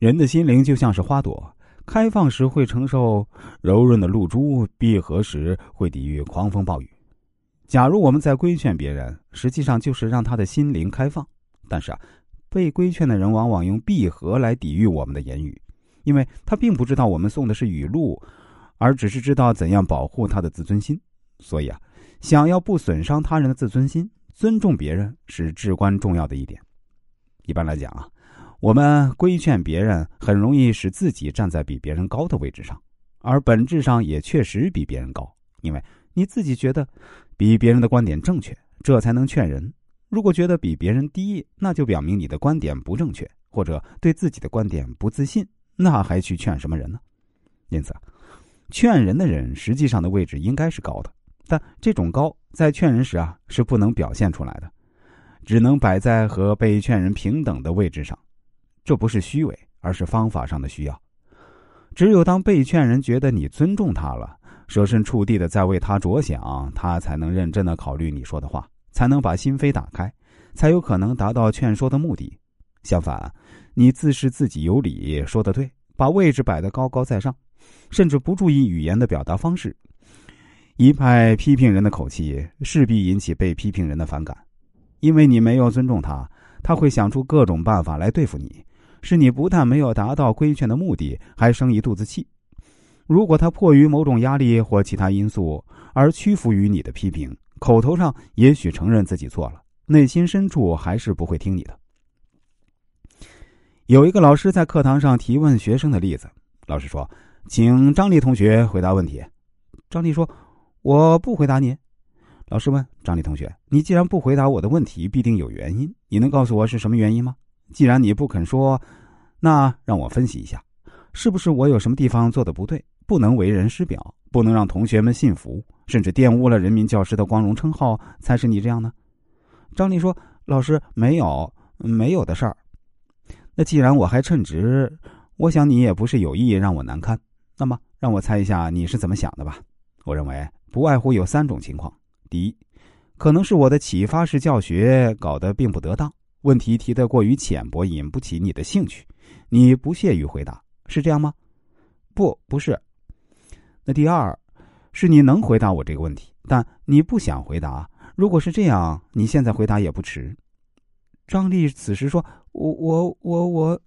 人的心灵就像是花朵，开放时会承受柔润的露珠，闭合时会抵御狂风暴雨。假如我们在规劝别人，实际上就是让他的心灵开放。但是啊，被规劝的人往往用闭合来抵御我们的言语，因为他并不知道我们送的是语录，而只是知道怎样保护他的自尊心。所以啊，想要不损伤他人的自尊心，尊重别人是至关重要的一点。一般来讲啊。我们规劝别人，很容易使自己站在比别人高的位置上，而本质上也确实比别人高。因为你自己觉得比别人的观点正确，这才能劝人。如果觉得比别人低，那就表明你的观点不正确，或者对自己的观点不自信，那还去劝什么人呢？因此，劝人的人实际上的位置应该是高的，但这种高在劝人时啊是不能表现出来的，只能摆在和被劝人平等的位置上。这不是虚伪，而是方法上的需要。只有当被劝人觉得你尊重他了，设身处地的在为他着想，他才能认真的考虑你说的话，才能把心扉打开，才有可能达到劝说的目的。相反，你自视自己有理，说的对，把位置摆得高高在上，甚至不注意语言的表达方式，一派批评人的口气，势必引起被批评人的反感，因为你没有尊重他，他会想出各种办法来对付你。是你不但没有达到规劝的目的，还生一肚子气。如果他迫于某种压力或其他因素而屈服于你的批评，口头上也许承认自己错了，内心深处还是不会听你的。有一个老师在课堂上提问学生的例子，老师说：“请张丽同学回答问题。”张丽说：“我不回答你。”老师问张丽同学：“你既然不回答我的问题，必定有原因，你能告诉我是什么原因吗？”既然你不肯说，那让我分析一下，是不是我有什么地方做的不对，不能为人师表，不能让同学们信服，甚至玷污了人民教师的光荣称号，才是你这样呢？张丽说：“老师，没有，没有的事儿。那既然我还称职，我想你也不是有意让我难堪。那么，让我猜一下你是怎么想的吧？我认为不外乎有三种情况：第一，可能是我的启发式教学搞得并不得当。”问题提的过于浅薄，引不起你的兴趣，你不屑于回答，是这样吗？不，不是。那第二，是你能回答我这个问题，但你不想回答。如果是这样，你现在回答也不迟。张丽此时说：“我我我我。”